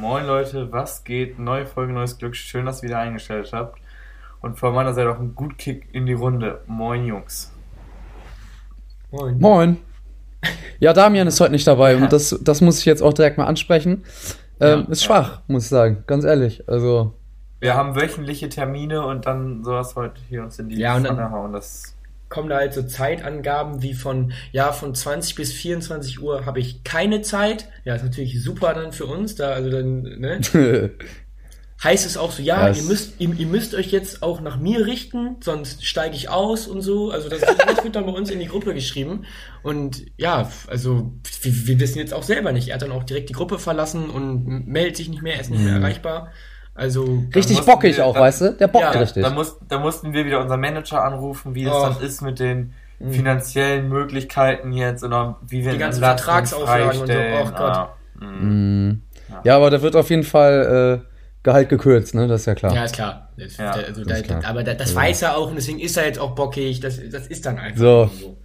Moin Leute, was geht? Neue Folge, neues Glück. Schön, dass ihr wieder eingestellt habt. Und von meiner Seite auch ein gut Kick in die Runde. Moin Jungs. Moin. Moin. Ja, Damian ist heute nicht dabei und das, das muss ich jetzt auch direkt mal ansprechen. Ähm, ja, ist schwach, ja. muss ich sagen, ganz ehrlich. Also. Wir haben wöchentliche Termine und dann sowas heute hier uns in die ja, Pfanne hauen. Das kommen da halt so Zeitangaben wie von, ja, von 20 bis 24 Uhr habe ich keine Zeit. Ja, ist natürlich super dann für uns, da, also dann, ne? heißt es auch so, ja, ihr müsst, ihr, ihr, müsst euch jetzt auch nach mir richten, sonst steige ich aus und so. Also das, das wird dann bei uns in die Gruppe geschrieben. Und ja, also wir, wir, wissen jetzt auch selber nicht. Er hat dann auch direkt die Gruppe verlassen und meldet sich nicht mehr, er ist nicht mehr mhm. erreichbar. Also richtig bockig wir, auch, dann, weißt du? Der bockt ja, richtig. Da, muss, da mussten wir wieder unseren Manager anrufen, wie es oh. dann ist mit den mhm. finanziellen Möglichkeiten jetzt oder wie wir die ganzen Vertragsauflagen und so. Oh Gott. Ah, mhm. ja. ja, aber da wird auf jeden Fall äh, Gehalt gekürzt, ne? Das ist ja klar. Ja, ist klar. Das, ja, also, das da, klar. Aber das, das ja. weiß er auch und deswegen ist er jetzt auch bockig. Das, das ist dann einfach so. so.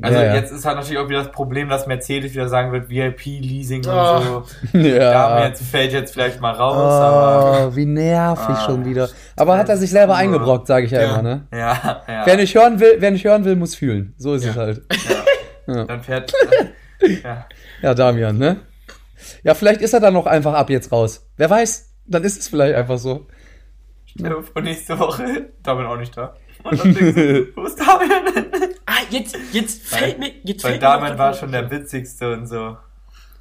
Also ja, jetzt ist halt natürlich auch wieder das Problem, dass Mercedes wieder sagen wird, VIP-Leasing oh. und so. Ja. Da jetzt, fällt jetzt vielleicht mal raus. Oh, aber, wie nervig ah, schon wieder. Aber hat er sich selber eingebrockt, sage ich ja, immer, ne? Ja, ja. Wer nicht hören will, wer nicht hören will, muss fühlen. So ist es halt. Ja. Dann fährt. ja. ja, Damian, ne? Ja, vielleicht ist er dann noch einfach ab jetzt raus. Wer weiß? dann ist es vielleicht einfach so. Stell dir vor, nächste Woche, David auch nicht da. Und dann denkst du, wo ist David? ah, jetzt, jetzt fällt mir, jetzt Weil fällt David war schon der witzigste und so.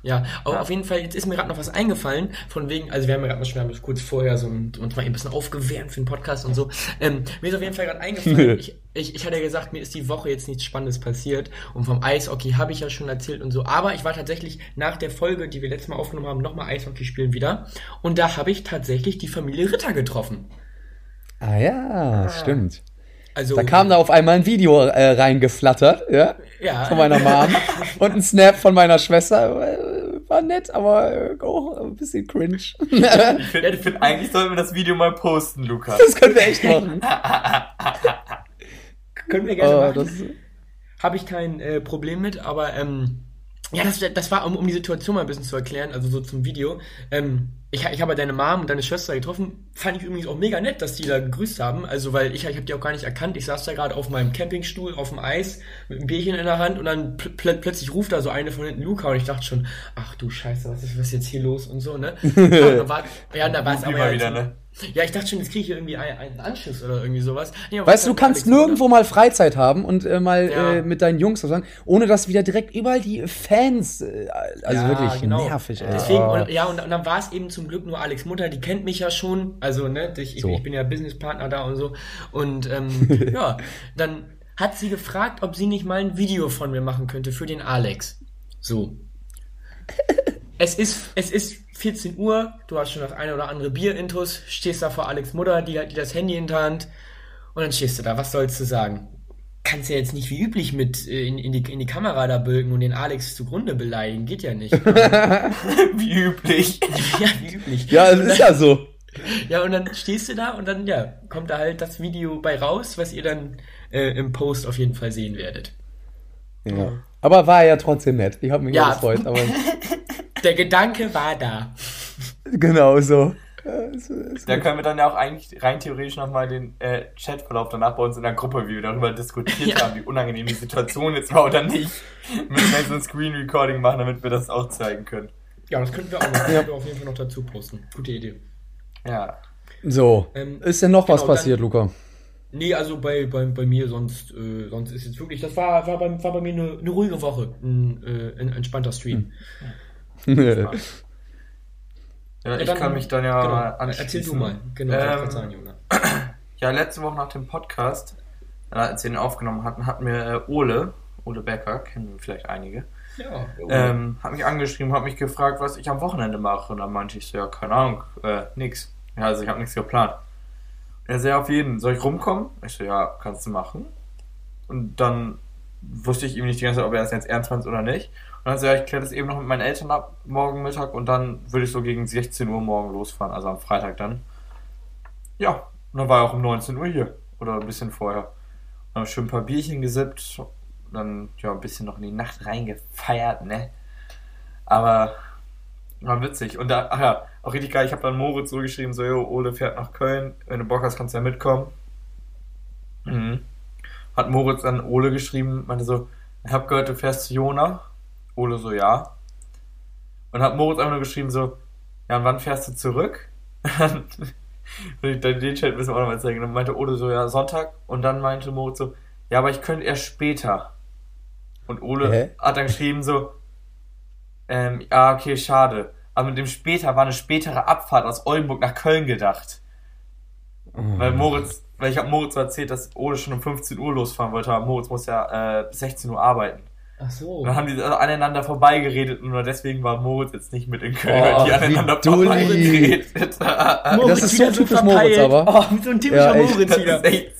Ja, aber ja. auf jeden Fall, jetzt ist mir gerade noch was eingefallen, von wegen, also wir haben ja gerade mal schon kurz vorher so ein, uns mal ein bisschen aufgewärmt für den Podcast und so. Ähm, mir ist auf jeden Fall gerade eingefallen, ich, ich, ich hatte ja gesagt, mir ist die Woche jetzt nichts Spannendes passiert und vom Eishockey habe ich ja schon erzählt und so, aber ich war tatsächlich nach der Folge, die wir letztes Mal aufgenommen haben, nochmal Eishockey spielen wieder und da habe ich tatsächlich die Familie Ritter getroffen. Ah ja, ah. stimmt. Also, da kam da auf einmal ein Video äh, reingeflattert, ja, ja, von meiner Mom und ein Snap von meiner Schwester war nett, aber auch ein bisschen cringe. Ich finde, find, eigentlich sollten wir das Video mal posten, Lukas. Das können wir echt machen. können wir gerne oh, machen. Habe ich kein äh, Problem mit, aber ähm, ja, das, das war, um, um die Situation mal ein bisschen zu erklären, also so zum Video. Ähm, ich, ich habe deine Mom und deine Schwester getroffen. Fand ich übrigens auch mega nett, dass die da gegrüßt haben. Also, weil ich, ich habe die auch gar nicht erkannt. Ich saß da gerade auf meinem Campingstuhl auf dem Eis mit einem Bierchen in der Hand und dann pl pl plötzlich ruft da so eine von hinten Luca und ich dachte schon, ach du Scheiße, was ist, was ist jetzt hier los und so, ne? ja, war, ja, da war es aber. Wieder, ne? Ja, ich dachte schon, jetzt kriege ich irgendwie einen Anschluss oder irgendwie sowas. Nee, weißt du, du kannst nirgendwo oder? mal Freizeit haben und äh, mal ja. äh, mit deinen Jungs sagen, ohne dass wieder direkt überall die Fans, äh, also ja, wirklich genau. nervig. Ey. Deswegen, oh. und, ja, und, und dann war es eben zum Glück nur Alex Mutter, die kennt mich ja schon, also ne, ich, so. ich, bin ja Businesspartner da und so. Und ähm, ja, dann hat sie gefragt, ob sie nicht mal ein Video von mir machen könnte für den Alex. So. es ist, es ist 14 Uhr, du hast schon das eine oder andere Bier-Intus, stehst da vor Alex Mutter, die hat das Handy in der Hand und dann stehst du da, was sollst du sagen? Kannst ja jetzt nicht wie üblich mit äh, in, in, die, in die Kamera da bölken und den Alex zugrunde beleidigen, geht ja nicht. wie üblich. ja, wie üblich. Ja, es ist ja so. Ja, und dann stehst du da und dann, ja, kommt da halt das Video bei raus, was ihr dann äh, im Post auf jeden Fall sehen werdet. Ja. Aber war ja trotzdem nett. Ich habe mich ja. gefreut. Aber Der Gedanke war da. Genau so. Da können wir dann ja auch eigentlich rein theoretisch nochmal den äh, Chatverlauf danach bei uns in der Gruppe, wie wir darüber diskutiert ja. haben, wie unangenehm die Situation jetzt war oder nicht. Müssen wir so ein Screen Recording machen, damit wir das auch zeigen können. Ja, das könnten wir auch noch, ja. auf jeden Fall noch dazu posten. Gute Idee. Ja. So. Ähm, ist denn noch genau, was passiert, dann, Luca? Nee, also bei, bei, bei mir sonst, äh, sonst ist jetzt wirklich, das war, war, bei, war bei mir eine, eine ruhige Woche, ein, äh, ein entspannter Stream. Hm. ja, ja, ich kann mich dann ja genau, anschließen. Erzähl du mal, genau, ähm, sagen, Junge. Ja, letzte Woche nach dem Podcast, äh, als wir den aufgenommen hatten, hat mir äh, Ole, Ole Becker, kennen vielleicht einige, ja, ähm, hat mich angeschrieben, hat mich gefragt, was ich am Wochenende mache. Und dann meinte ich so, ja, keine Ahnung, äh, nix. Ja, also ich habe nichts geplant. Er sagt, auf jeden, soll ich rumkommen? Ich so, ja, kannst du machen. Und dann wusste ich ihm nicht die ganze Zeit, ob er das jetzt ernst meint oder nicht. Und dann so, ja, ich kläre das eben noch mit meinen Eltern ab, morgen Mittag, und dann würde ich so gegen 16 Uhr morgen losfahren, also am Freitag dann. Ja, und dann war er auch um 19 Uhr hier. Oder ein bisschen vorher. Dann schön ein paar Bierchen gesippt, dann, ja, ein bisschen noch in die Nacht reingefeiert, ne? Aber War witzig. Und da, ach ja, auch richtig geil, ich habe dann Moritz so geschrieben, so, jo, Ole fährt nach Köln, wenn du Bock hast, kannst du ja mitkommen. Mhm. Hat Moritz dann Ole geschrieben, meinte so, ich hab gehört, du fährst zu Jona. Ole so, ja. Und hat Moritz einfach nur geschrieben so, ja, und wann fährst du zurück? und ich, den Chat müssen wir auch nochmal zeigen. Und dann meinte Ole so, ja, Sonntag. Und dann meinte Moritz so, ja, aber ich könnte erst später. Und Ole Hä? hat dann geschrieben so, ähm, ja, okay, schade. Aber mit dem später war eine spätere Abfahrt aus Oldenburg nach Köln gedacht. Oh. Weil Moritz, weil ich habe Moritz erzählt, dass Ole schon um 15 Uhr losfahren wollte, aber Moritz muss ja äh, bis 16 Uhr arbeiten. Ach so. Und dann haben die aneinander vorbeigeredet und nur deswegen war Moritz jetzt nicht mit in Köln, oh, weil die aneinander vorbeigeredet. das ist so typisch Moritz, aber. Oh, so ein typischer ja, Moritz wieder. Echt,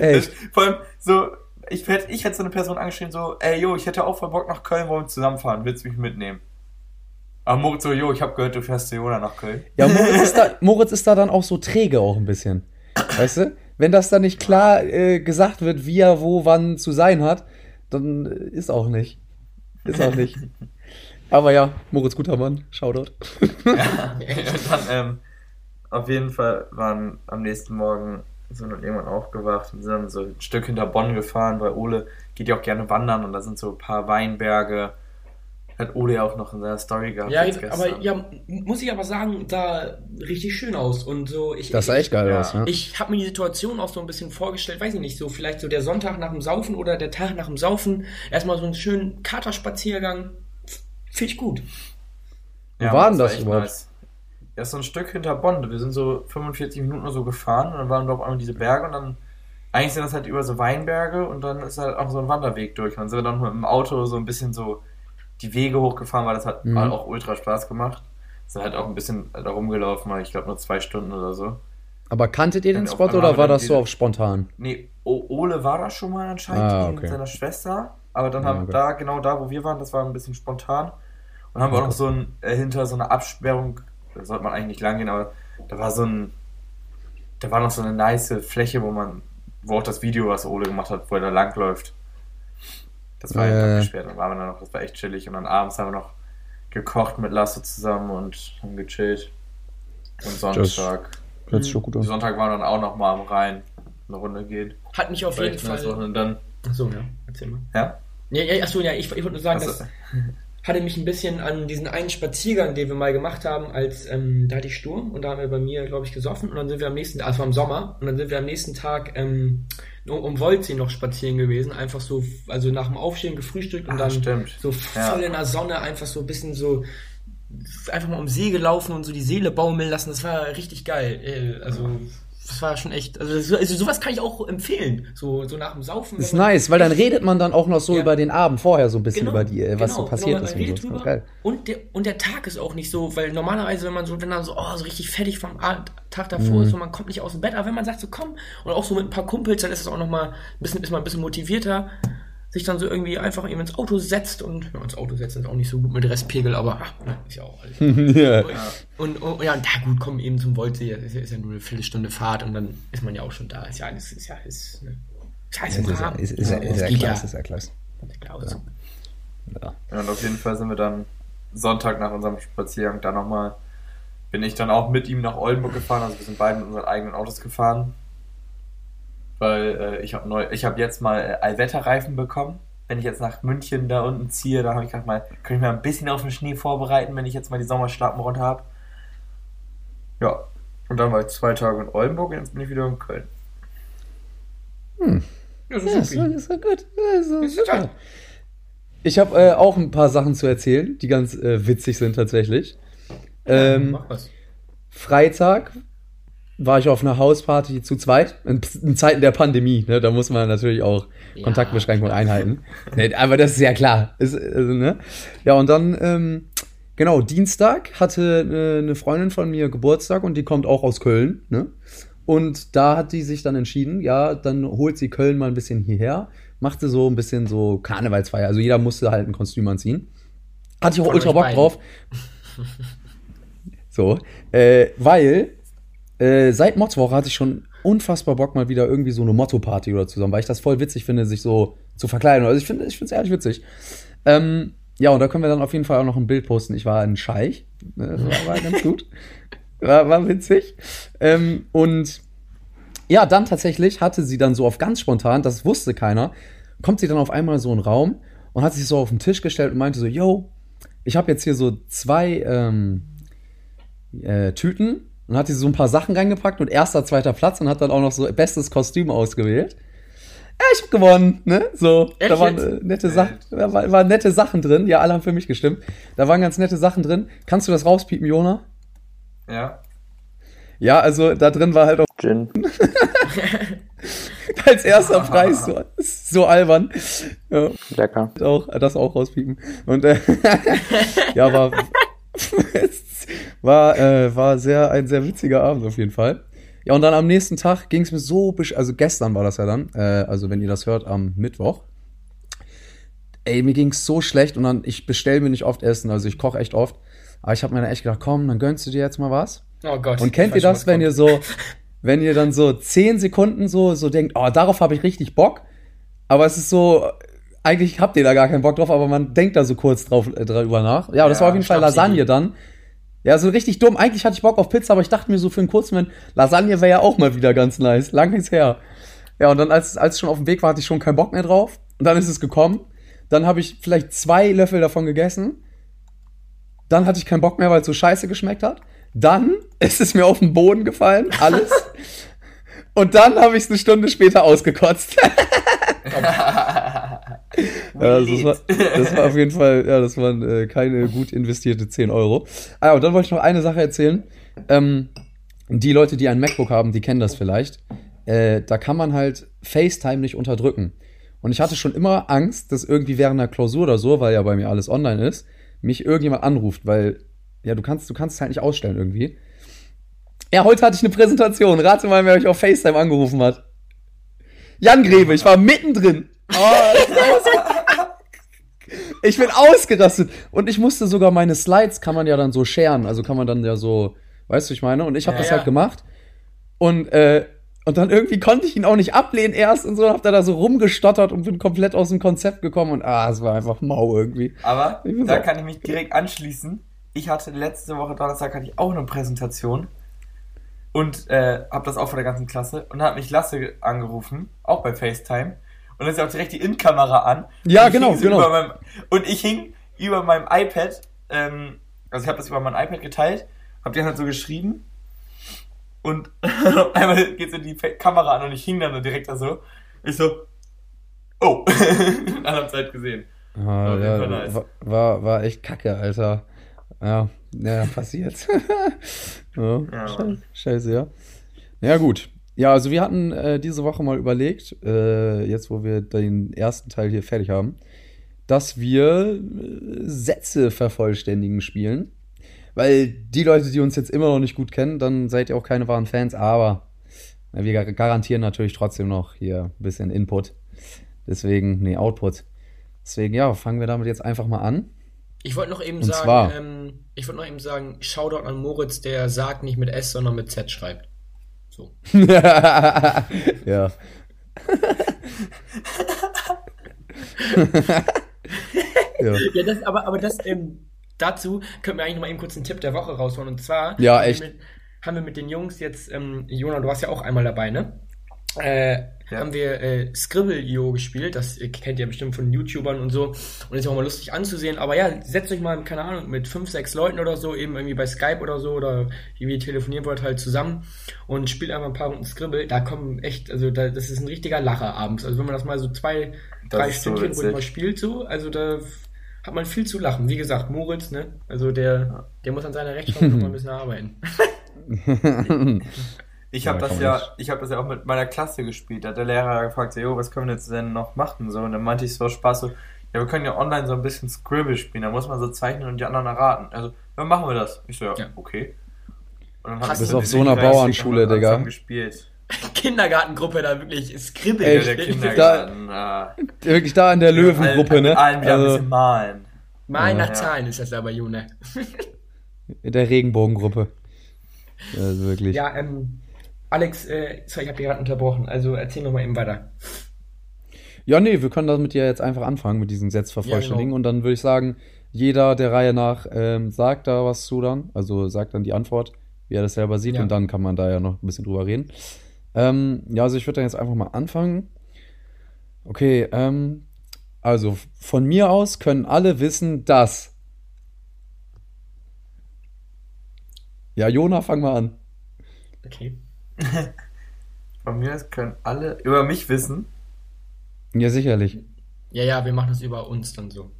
echt. vor allem so, ich hätte, ich hätte so eine Person angeschrieben, so, ey, yo, ich hätte auch voll Bock nach Köln, wollen wir zusammenfahren, willst du mich mitnehmen? Aber Moritz so, jo, ich habe gehört, du fährst zu Jona nach Köln. Ja, Moritz ist, da, Moritz ist da dann auch so träge auch ein bisschen. Weißt du? Wenn das dann nicht klar äh, gesagt wird, wie er wo wann zu sein hat, dann ist auch nicht. Ist auch nicht. Aber ja, Moritz guter Mann, Shoutout. ja, dann, ähm, auf jeden Fall waren am nächsten Morgen sind dann irgendwann aufgewacht und sind dann so ein Stück hinter Bonn gefahren, weil Ole geht ja auch gerne wandern und da sind so ein paar Weinberge hat Ole ja auch noch in seiner Story gehabt. Ja, aber ja, muss ich aber sagen, da richtig schön aus. Und so, ich, das sah echt geil ja. aus, ja. Ich habe mir die Situation auch so ein bisschen vorgestellt, weiß ich nicht, so vielleicht so der Sonntag nach dem Saufen oder der Tag nach dem Saufen. Erstmal so einen schönen Katerspaziergang. Finde ich gut. Wo ja, war denn das, das überhaupt? Nice. Ja, so ein Stück hinter Bonn. Wir sind so 45 Minuten oder so gefahren und dann waren wir auf einmal diese Berge und dann eigentlich sind das halt über so Weinberge und dann ist halt auch so ein Wanderweg durch. Und dann sind wir dann mit dem Auto so ein bisschen so die Wege hochgefahren, weil das hat mhm. auch ultra Spaß gemacht. Sind halt auch ein bisschen da rumgelaufen, weil ich glaube nur zwei Stunden oder so. Aber kanntet ihr den Spot oder war das so auf spontan? Nee, o Ole war da schon mal anscheinend ah, okay. mit seiner Schwester. Aber dann haben okay. da, genau da, wo wir waren, das war ein bisschen spontan. Und haben wir auch noch so ein, äh, hinter so einer Absperrung, da sollte man eigentlich nicht lang gehen, aber da war so ein, da war noch so eine nice Fläche, wo man, wo auch das Video, was Ole gemacht hat, wo er da langläuft. Das war äh, abgesperrt. Dann waren wir dann noch, das war echt chillig. Und dann abends haben wir noch gekocht mit Lasse zusammen und haben gechillt. Und Sonntag. Hört sich gut an. Sonntag waren wir dann auch noch mal am Rhein eine Runde gehen. Hat mich auf jeden Fall. Und dann. Achso, ja, erzähl mal. Ja? Ja, ja achso, ja, ich, ich wollte nur sagen, dass hatte mich ein bisschen an diesen einen Spaziergang, den wir mal gemacht haben, als ähm, da hatte ich Sturm und da haben wir bei mir, glaube ich, gesoffen und dann sind wir am nächsten, also am Sommer, und dann sind wir am nächsten Tag ähm, um, Wolzee noch spazieren gewesen, einfach so, also nach dem Aufstehen gefrühstückt und ah, dann stimmt. so voll ja. in der Sonne einfach so ein bisschen so einfach mal um See gelaufen und so die Seele baumeln lassen, das war richtig geil. Äh, also das war schon echt, also, so, also sowas kann ich auch empfehlen, so, so nach dem Saufen. Das ist nice, weil dann redet man dann auch noch so ja. über den Abend vorher so ein bisschen genau, über die, was genau, so passiert genau, ist. Und, so. geil. und, der, und der Tag ist auch nicht so, weil normalerweise, wenn man so, wenn dann so, oh, so richtig fertig vom Tag davor mhm. ist und man kommt nicht aus dem Bett, aber wenn man sagt so, komm, und auch so mit ein paar Kumpels, dann ist es auch noch mal ein bisschen, ist man ein bisschen motivierter sich dann so irgendwie einfach eben ins Auto setzt und ja, ins Auto setzen ist auch nicht so gut mit Restpegel, aber ach, ist ja auch alles. ja. Und, und, und, ja, und da gut, kommen eben zum Woldsee, ist, ist ja nur eine Viertelstunde Fahrt und dann ist man ja auch schon da. Ist ja, ist, ist ja, ist, ne, ist, ist, ist, ist, ist, ja, ist, ja klasse, ist ja klasse. Ja. Ja. ja, und auf jeden Fall sind wir dann Sonntag nach unserem Spaziergang da nochmal, bin ich dann auch mit ihm nach Oldenburg gefahren, also wir sind beide mit unseren eigenen Autos gefahren weil äh, ich habe neu, ich habe jetzt mal äh, Allwetterreifen bekommen. Wenn ich jetzt nach München da unten ziehe, da habe ich gedacht mal, kann ich mir ein bisschen auf den Schnee vorbereiten, wenn ich jetzt mal die Sommerschlappen runter habe. Ja, und dann war ich zwei Tage in Oldenburg und jetzt bin ich wieder in Köln. Hm. Ja, so ja, ist, ist so gut. Ja, so ist super. Ich habe äh, auch ein paar Sachen zu erzählen, die ganz äh, witzig sind tatsächlich. Ähm, Mach was. Freitag war ich auf einer Hausparty zu zweit, in, in Zeiten der Pandemie, ne, da muss man natürlich auch ja, Kontaktbeschränkungen einhalten. ne, aber das ist ja klar. Ist, also, ne? Ja, und dann, ähm, genau, Dienstag hatte äh, eine Freundin von mir Geburtstag und die kommt auch aus Köln, ne? Und da hat die sich dann entschieden, ja, dann holt sie Köln mal ein bisschen hierher, machte so ein bisschen so Karnevalsfeier. Also jeder musste halt ein Kostüm anziehen. Hatte ich auch ultra Bock beiden. drauf. so, äh, weil äh, seit Motzwoche hatte ich schon unfassbar Bock, mal wieder irgendwie so eine Motto-Party oder zusammen, weil ich das voll witzig finde, sich so zu verkleiden. Also ich finde es ehrlich witzig. Ähm, ja, und da können wir dann auf jeden Fall auch noch ein Bild posten. Ich war ein Scheich. Das war, war ganz gut. War, war witzig. Ähm, und ja, dann tatsächlich hatte sie dann so auf ganz spontan, das wusste keiner, kommt sie dann auf einmal so in einen Raum und hat sich so auf den Tisch gestellt und meinte so, yo, ich habe jetzt hier so zwei ähm, äh, Tüten und hat sie so ein paar Sachen reingepackt und erster, zweiter Platz und hat dann auch noch so bestes Kostüm ausgewählt. Ja, ich hab gewonnen, ne? So, Echt da waren äh, nette Sachen, da war, waren nette Sachen drin. Ja, alle haben für mich gestimmt. Da waren ganz nette Sachen drin. Kannst du das rauspiepen, Jona? Ja. Ja, also da drin war halt auch Gin. Als erster Preis, so, so albern. Ja. Lecker. Auch, das auch rauspiepen. Und äh, ja, war, war, äh, war sehr, ein sehr witziger Abend auf jeden Fall. Ja, und dann am nächsten Tag ging es mir so, also gestern war das ja dann, äh, also wenn ihr das hört, am Mittwoch. Ey, mir ging's so schlecht und dann, ich bestelle mir nicht oft Essen, also ich koche echt oft. Aber ich habe mir dann echt gedacht, komm, dann gönnst du dir jetzt mal was. Oh Gott. Und kennt ihr das, wenn ihr so, wenn ihr dann so zehn Sekunden so, so denkt, oh, darauf habe ich richtig Bock. Aber es ist so, eigentlich habt ihr da gar keinen Bock drauf, aber man denkt da so kurz drauf, äh, drüber nach. Ja, das ja, war auf jeden Fall Lasagne dann. Ja, so richtig dumm. Eigentlich hatte ich Bock auf Pizza, aber ich dachte mir so für einen kurzen Moment, Lasagne wäre ja auch mal wieder ganz nice. Lang ist her. Ja, und dann, als, als es schon auf dem Weg war, hatte ich schon keinen Bock mehr drauf. Und dann ist es gekommen. Dann habe ich vielleicht zwei Löffel davon gegessen. Dann hatte ich keinen Bock mehr, weil es so scheiße geschmeckt hat. Dann ist es mir auf den Boden gefallen, alles. Und dann habe ich es eine Stunde später ausgekotzt. ja, also das, war, das war auf jeden Fall, ja, das waren äh, keine gut investierte 10 Euro. Ah, und dann wollte ich noch eine Sache erzählen. Ähm, die Leute, die ein MacBook haben, die kennen das vielleicht. Äh, da kann man halt FaceTime nicht unterdrücken. Und ich hatte schon immer Angst, dass irgendwie während einer Klausur oder so, weil ja bei mir alles online ist, mich irgendjemand anruft, weil ja, du kannst, du kannst es halt nicht ausstellen irgendwie. Ja, heute hatte ich eine Präsentation. Rate mal, wer euch auf FaceTime angerufen hat. Jan Grebe, ich war mittendrin. Oh, ich bin ausgerastet. Und ich musste sogar meine Slides, kann man ja dann so scheren. Also kann man dann ja so, weißt du, ich meine? Und ich habe ja, das ja. halt gemacht. Und, äh, und dann irgendwie konnte ich ihn auch nicht ablehnen erst und so, hab da, da so rumgestottert und bin komplett aus dem Konzept gekommen und ah, es war einfach mau irgendwie. Aber da kann ich mich direkt anschließen ich hatte letzte Woche Donnerstag hatte ich auch eine Präsentation und äh, habe das auch vor der ganzen Klasse und dann hat mich Lasse angerufen, auch bei FaceTime und dann ist auch direkt die In-Kamera an. Ja, genau, so genau. Meinem, und ich hing über meinem iPad, ähm, also ich habe das über mein iPad geteilt, habe die halt so geschrieben und einmal geht so die Kamera an und ich hing dann so direkt da so. Ich so, oh, in einer Zeit gesehen. Ah, ja, nice. war, war echt kacke, Alter. Ja, ja, passiert. ja, ja scheiße, ja. Ja, gut. Ja, also wir hatten äh, diese Woche mal überlegt, äh, jetzt wo wir den ersten Teil hier fertig haben, dass wir äh, Sätze vervollständigen spielen. Weil die Leute, die uns jetzt immer noch nicht gut kennen, dann seid ihr auch keine wahren Fans, aber wir garantieren natürlich trotzdem noch hier ein bisschen Input. Deswegen, nee, Output. Deswegen, ja, fangen wir damit jetzt einfach mal an. Ich wollte noch eben Und sagen, ähm, ich wollte noch eben sagen, Shoutout an Moritz, der sagt nicht mit S, sondern mit Z schreibt. So. ja. ja, ja das, aber, aber das, ähm, dazu können wir eigentlich noch mal eben kurz einen Tipp der Woche rausholen. Und zwar ja, echt. Haben, wir mit, haben wir mit den Jungs jetzt, ähm, Jona, du warst ja auch einmal dabei, ne? Äh, ja. haben wir äh, Scribble.io gespielt. Das kennt ihr bestimmt von YouTubern und so. Und ist auch mal lustig anzusehen. Aber ja, setzt euch mal, keine Ahnung, mit fünf, sechs Leuten oder so, eben irgendwie bei Skype oder so, oder wie wir telefonieren wollt, halt zusammen und spielt einfach ein paar Runden Scribble. Da kommen echt, also da, das ist ein richtiger Lacher abends. Also wenn man das mal so zwei, das drei Stündchen so mal spielt, so, also da hat man viel zu lachen. Wie gesagt, Moritz, ne? Also der, der muss an seiner Rechtschreibung noch mal ein bisschen arbeiten. Ich habe ja, das ja, ich habe das ja auch mit meiner Klasse gespielt. Da hat der Lehrer gefragt, so, jo, was können wir jetzt denn noch machen? So, und dann meinte ich so Spaß so, ja, wir können ja online so ein bisschen Scribble spielen. Da muss man so zeichnen und die anderen erraten. Also, dann machen wir das. Ich so, ja, ja. okay. Und dann Hast du auf so einer Bauernschule, Digga. gespielt. Kindergartengruppe da wirklich Scribble. Ey, der Kindergarten. Da, äh, wirklich da in der Löwengruppe, ne? Allen wieder also, ein bisschen malen. Malen nach ja. Zahlen ist das aber, June. In der Regenbogengruppe. Also wirklich. Ja, ähm, Alex, äh, sorry, ich habe dich gerade unterbrochen, also erzähl noch mal eben weiter. Ja, nee, wir können damit ja jetzt einfach anfangen mit diesen Sätzen vervollständigen. Ja, genau. Und dann würde ich sagen, jeder der Reihe nach ähm, sagt da was zu dann. Also sagt dann die Antwort, wie er das selber sieht. Ja. Und dann kann man da ja noch ein bisschen drüber reden. Ähm, ja, also ich würde dann jetzt einfach mal anfangen. Okay, ähm, also von mir aus können alle wissen, dass. Ja, Jona, fang mal an. Okay. von mir aus können alle über mich wissen. Ja, sicherlich. Ja, ja, wir machen das über uns dann so.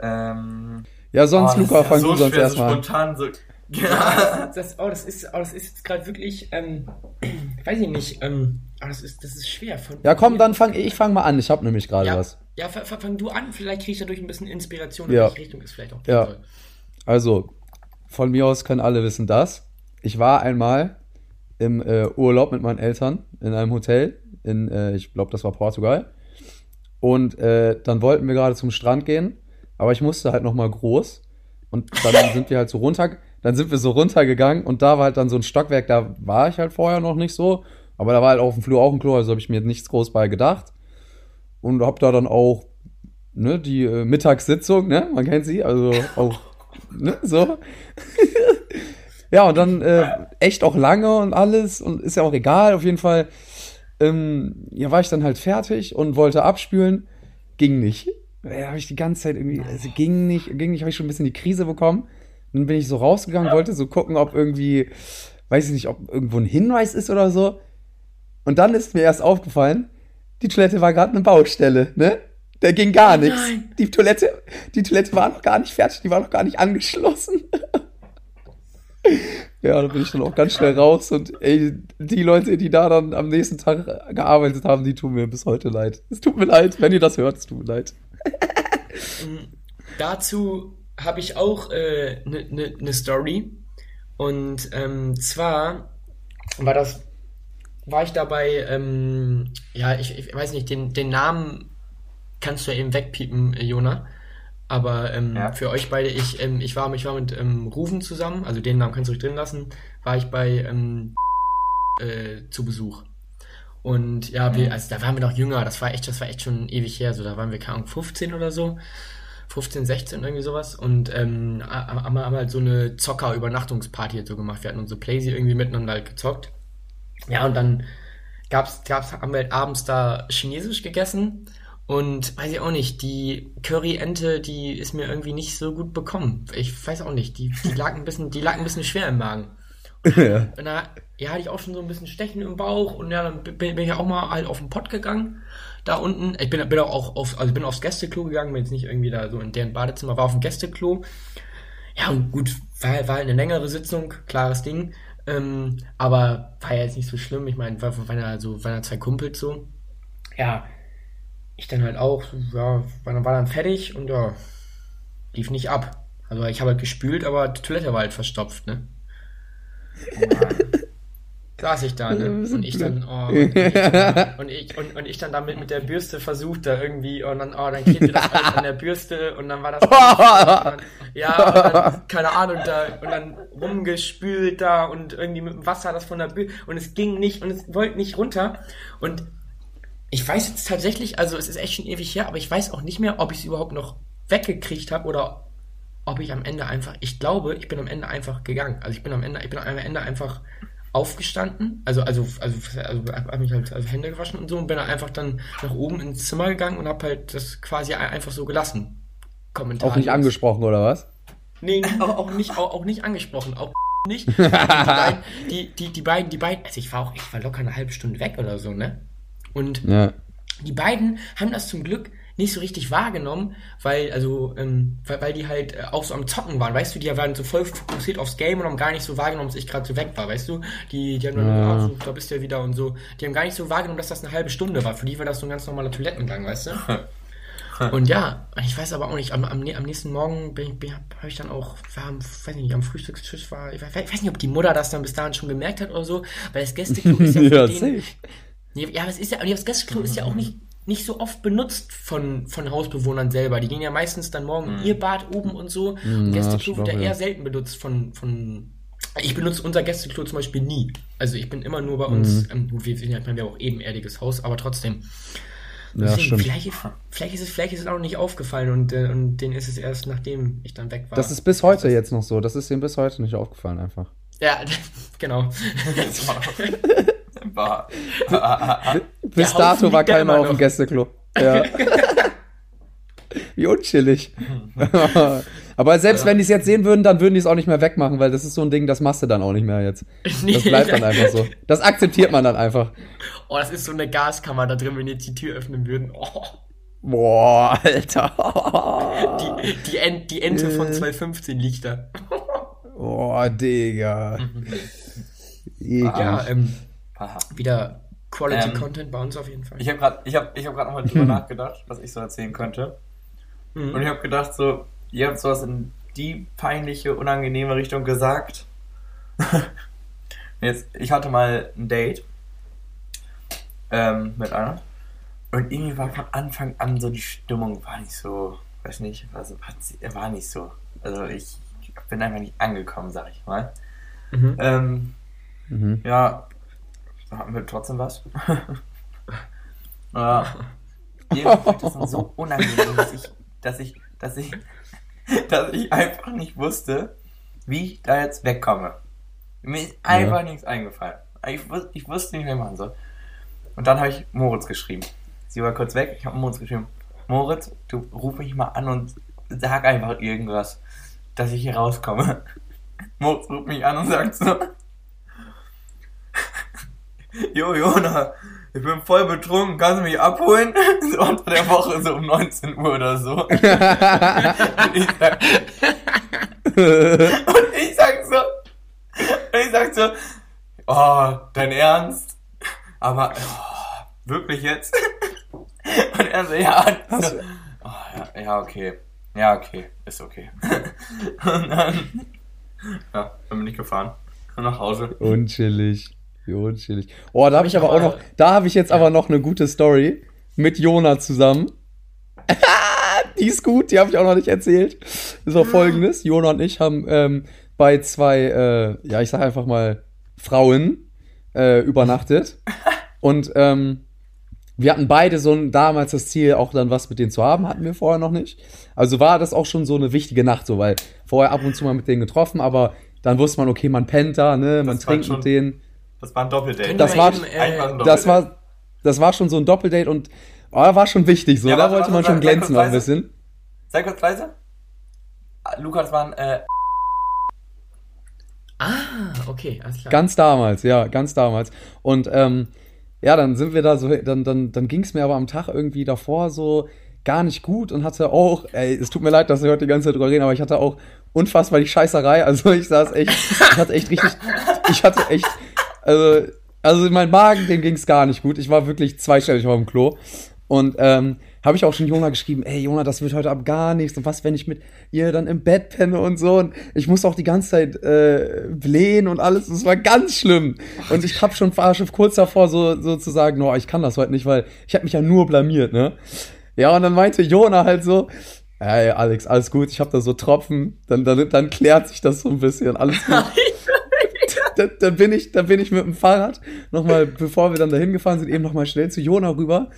Ähm, ja, sonst, oh, Luca, fang so du sonst erstmal so spontan so. Ja, das, oh, das ist, oh, das ist jetzt gerade wirklich, ähm, weiß ich nicht, ähm, oh, das ist, das ist schwer. Von ja, komm, dann fang ich fang mal an. Ich habe nämlich gerade ja, was. Ja, fang du an. Vielleicht kriege ich dadurch ein bisschen Inspiration, in ja. welche Richtung es vielleicht auch gehen ja. soll. Also, von mir aus können alle wissen das. Ich war einmal im äh, Urlaub mit meinen Eltern in einem Hotel in, äh, ich glaube, das war Portugal. Und äh, dann wollten wir gerade zum Strand gehen, aber ich musste halt noch mal groß. Und dann sind wir halt so runter, dann sind wir so runtergegangen und da war halt dann so ein Stockwerk, da war ich halt vorher noch nicht so. Aber da war halt auf dem Flur auch ein Klo, also habe ich mir nichts groß bei gedacht. Und hab da dann auch, ne, die äh, Mittagssitzung, ne, man kennt sie, also auch, ne, so. ja, und dann äh, echt auch lange und alles und ist ja auch egal, auf jeden Fall ähm, ja, war ich dann halt fertig und wollte abspülen. Ging nicht. Ja, habe ich die ganze Zeit irgendwie, also ging nicht, ging nicht, habe ich schon ein bisschen die Krise bekommen. Dann bin ich so rausgegangen, wollte so gucken, ob irgendwie, weiß ich nicht, ob irgendwo ein Hinweis ist oder so. Und dann ist mir erst aufgefallen, die Toilette war gerade eine Baustelle, ne? Da ging gar oh nichts. Die Toilette, die Toilette war noch gar nicht fertig, die war noch gar nicht angeschlossen. Ja, da bin ich dann auch ganz schnell raus und ey, die Leute, die da dann am nächsten Tag gearbeitet haben, die tun mir bis heute leid. Es tut mir leid, wenn ihr das hört, es tut mir leid. Ähm, dazu habe ich auch eine äh, ne, ne, ne Story. Und ähm, zwar war das, war ich dabei, ähm, ja, ich, ich weiß nicht, den, den Namen kannst du ja eben wegpiepen, Jona. Aber ähm, ja. für euch beide, ich, ähm, ich war, ich war mit ähm, Rufen zusammen, also den Namen kannst du euch drin lassen, war ich bei ähm, äh, zu Besuch. Und ja, mhm. wir, also da waren wir noch jünger, das war echt, das war echt schon ewig her, so da waren wir keine Ahnung, 15 oder so. 15, 16, irgendwie sowas. Und ähm, haben, haben halt so eine Zocker-Übernachtungsparty so gemacht. Wir hatten unsere Playsee irgendwie miteinander halt gezockt. Ja, und dann gab's, gab's, haben wir halt abends da Chinesisch gegessen. Und weiß ich auch nicht, die Curry-Ente, die ist mir irgendwie nicht so gut bekommen. Ich weiß auch nicht, die, die lag ein bisschen, die lag ein bisschen schwer im Magen. Ja. Und da ja, hatte ich auch schon so ein bisschen Stechen im Bauch und ja, dann bin, bin ich auch mal halt auf den Pott gegangen. Da unten. Ich bin, bin auch auf, also bin aufs Gästeklo gegangen, bin jetzt nicht irgendwie da so in deren Badezimmer, war auf dem Gästeklo. Ja, und gut, war, war eine längere Sitzung, klares Ding. Ähm, aber war ja jetzt nicht so schlimm. Ich meine, war, waren ja so, waren ja zwei Kumpels so. Ja, ich dann halt auch, ja, war, war dann fertig und ja, lief nicht ab. Also ich habe halt gespült, aber die Toilette war halt verstopft, ne? saß ich da, ne? Und ich dann, oh, und ich, dann, und ich, und, und ich dann damit mit der Bürste versucht, da irgendwie, und dann, oh, dann klebte das alles an der Bürste und dann war das, dann, ja, und dann, keine Ahnung, da, und dann rumgespült da und irgendwie mit dem Wasser das von der Bürste, und es ging nicht, und es wollte nicht runter, und ich weiß jetzt tatsächlich, also es ist echt schon ewig her, aber ich weiß auch nicht mehr, ob ich es überhaupt noch weggekriegt habe oder ob ich am Ende einfach, ich glaube, ich bin am Ende einfach gegangen. Also ich bin am Ende, ich bin am Ende einfach aufgestanden, also also also, also habe mich halt also Hände gewaschen und so und bin dann einfach dann nach oben ins Zimmer gegangen und habe halt das quasi einfach so gelassen. Kommentar. Auch nicht angesprochen oder was? Nee, auch, auch nicht auch, auch nicht angesprochen, auch nicht. die, beiden, die, die, die beiden, die beiden, also ich war auch, ich war locker eine halbe Stunde weg oder so, ne? Und ja. die beiden haben das zum Glück nicht so richtig wahrgenommen, weil, also, ähm, weil, weil die halt äh, auch so am Zocken waren, weißt du, die waren so voll fokussiert aufs Game und haben gar nicht so wahrgenommen, dass ich gerade so weg war, weißt du? Die, die haben dann, ja. ah, so, da bist du ja wieder und so. Die haben gar nicht so wahrgenommen, dass das eine halbe Stunde war. Für die war das so ein ganz normaler Toilettengang, weißt du? Und ja, ich weiß aber auch nicht, am, am, am nächsten Morgen habe ich dann auch, war, weiß nicht, am Frühstückstisch war, ich weiß, ich weiß, nicht, ob die Mutter das dann bis dahin schon gemerkt hat oder so, weil das Gästeklo ist ja, ja denen, ja, aber es ist ja, das Gästeklo ist ja auch nicht, nicht so oft benutzt von, von Hausbewohnern selber. Die gehen ja meistens dann morgen in mhm. ihr Bad oben und so. Mhm, Gästeklo wird ja eher selten benutzt von, von. Ich benutze unser Gästeklo zum Beispiel nie. Also ich bin immer nur bei uns, mhm. ähm, gut, wir sind ja, ich meine, wir auch ebenerdiges Haus, aber trotzdem. Ja, stimmt. Vielleicht, vielleicht, ist es, vielleicht ist es auch nicht aufgefallen und, äh, und denen ist es erst nachdem ich dann weg war. Das ist bis heute jetzt noch so. Das ist ihm bis heute nicht aufgefallen einfach. Ja, genau. war. bis dato war keiner auf dem Gästeklo. Ja. Wie unchillig. Aber selbst ja. wenn die es jetzt sehen würden, dann würden die es auch nicht mehr wegmachen, weil das ist so ein Ding, das machst du dann auch nicht mehr jetzt. Das bleibt dann einfach so. Das akzeptiert man dann einfach. Oh, das ist so eine Gaskammer da drin, wenn die jetzt die Tür öffnen würden. Oh. Boah, Alter. Die, die, Ent, die Ente von 215 liegt da. Boah, Digga. Mhm. Ja, ähm, wieder Quality ähm, Content bei uns auf jeden Fall. Ich habe gerade ich hab, ich hab nochmal drüber nachgedacht, was ich so erzählen könnte. Mhm. Und ich habe gedacht, so, ihr habt sowas in die peinliche, unangenehme Richtung gesagt. Jetzt, ich hatte mal ein Date ähm, mit einer. Und irgendwie war von Anfang an so die Stimmung war nicht so, weiß nicht, also war nicht so. Also ich bin einfach nicht angekommen, sag ich mal. Mhm. Ähm, mhm. Ja, da hatten wir trotzdem was. äh, irgendwie das dann so unangenehm, dass ich, dass ich, dass ich, dass ich einfach nicht wusste, wie ich da jetzt wegkomme. Mir ist einfach ja. nichts eingefallen. Ich, ich wusste nicht, wie ich machen soll. Und dann habe ich Moritz geschrieben. Sie war kurz weg, ich habe Moritz geschrieben. Moritz, du ruf mich mal an und sag einfach irgendwas, dass ich hier rauskomme. Moritz ruft mich an und sagt so, Jo, Jona, ich bin voll betrunken, kannst du mich abholen? So unter der Woche, so um 19 Uhr oder so. und, ich sag, und ich sag so, und ich sag so, oh, dein Ernst? Aber, oh, wirklich jetzt? Und er so, ja, so, oh, ja, ja, okay. Ja, okay, ist okay. Und dann, ja, dann bin ich gefahren. Nach Hause. Unchillig. Wie unschillig. Oh, da habe ich aber auch noch, da habe ich jetzt aber noch eine gute Story mit Jona zusammen. die ist gut, die habe ich auch noch nicht erzählt. Das war folgendes: Jona und ich haben ähm, bei zwei, äh, ja, ich sage einfach mal Frauen äh, übernachtet. Und ähm, wir hatten beide so ein, damals das Ziel, auch dann was mit denen zu haben, hatten wir vorher noch nicht. Also war das auch schon so eine wichtige Nacht, so, weil vorher ab und zu mal mit denen getroffen, aber dann wusste man, okay, man pennt da, ne, man das trinkt mit denen. Das war ein Doppeldate. Das war, eben, äh, das war, das war schon so ein Doppeldate und oh, war schon wichtig so. Ja, da wollte man schon glänzen ein bisschen. Sei kurz leise. Lukas waren, äh, Ah, okay, alles klar. Ganz damals, ja, ganz damals. Und ähm, ja, dann sind wir da so, dann, dann, dann ging es mir aber am Tag irgendwie davor so gar nicht gut und hatte auch, ey, es tut mir leid, dass wir heute die ganze Zeit drüber reden, aber ich hatte auch unfassbar die Scheißerei. Also ich saß echt, ich hatte echt richtig, ich hatte echt also, also mein Magen, dem ging es gar nicht gut. Ich war wirklich zweistellig auf dem Klo. Und ähm, habe ich auch schon Jona geschrieben, ey Jona, das wird heute ab gar nichts. Und was, wenn ich mit ihr dann im Bett penne und so. Und ich muss auch die ganze Zeit äh, blähen und alles. Das war ganz schlimm. Und ich habe schon, schon kurz davor, so, so zu sagen, no, ich kann das heute nicht, weil ich habe mich ja nur blamiert, ne? Ja, und dann meinte Jona halt so, ey Alex, alles gut, ich habe da so Tropfen, dann, dann, dann klärt sich das so ein bisschen, alles gut. dann, dann, bin ich, dann bin ich mit dem Fahrrad nochmal, bevor wir dann dahin gefahren sind, eben nochmal schnell zu Jona rüber.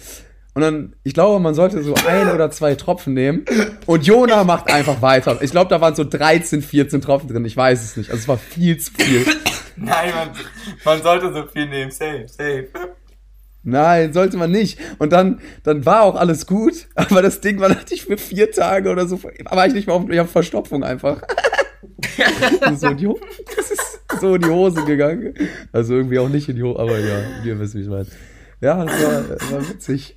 Und dann, ich glaube, man sollte so ein oder zwei Tropfen nehmen. Und Jona macht einfach weiter. Ich glaube, da waren so 13, 14 Tropfen drin. Ich weiß es nicht. Also es war viel zu viel. Nein, man, man sollte so viel nehmen. Safe, safe. Nein, sollte man nicht. Und dann, dann war auch alles gut. Aber das Ding war natürlich für vier Tage oder so. War ich nicht mehr auf, ich habe Verstopfung einfach. So, in die das ist so in die Hose gegangen. Also irgendwie auch nicht in die Hose, aber ja, ihr wisst, wie ich meine. Ja, das war, das war witzig.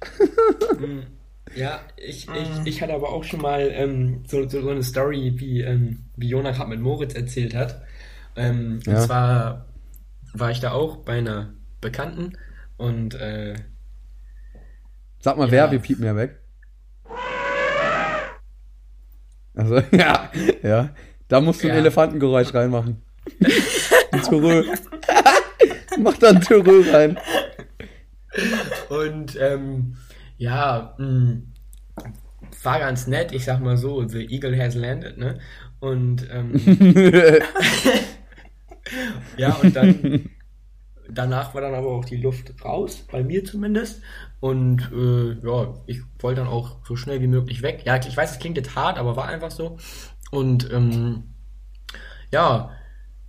Ja, ich, ich, ich hatte aber auch schon mal ähm, so, so, so eine Story, wie, ähm, wie Jonah gerade mit Moritz erzählt hat. Ähm, ja. Und zwar war ich da auch bei einer Bekannten und äh, Sag mal ja. wer, wir piepen ja weg. Also, ja, ja. Da musst du ja. ein Elefantengeräusch reinmachen. ein Törö. Mach da ein Törö rein. Und ähm, ja, mh, hm, war ganz nett, ich sag mal so, The Eagle has landed, ne? Und ähm, ja, und dann danach war dann aber auch die Luft raus, bei mir zumindest. Und äh, ja, ich wollte dann auch so schnell wie möglich weg. Ja, ich weiß, es klingt jetzt hart, aber war einfach so. Und ähm, ja,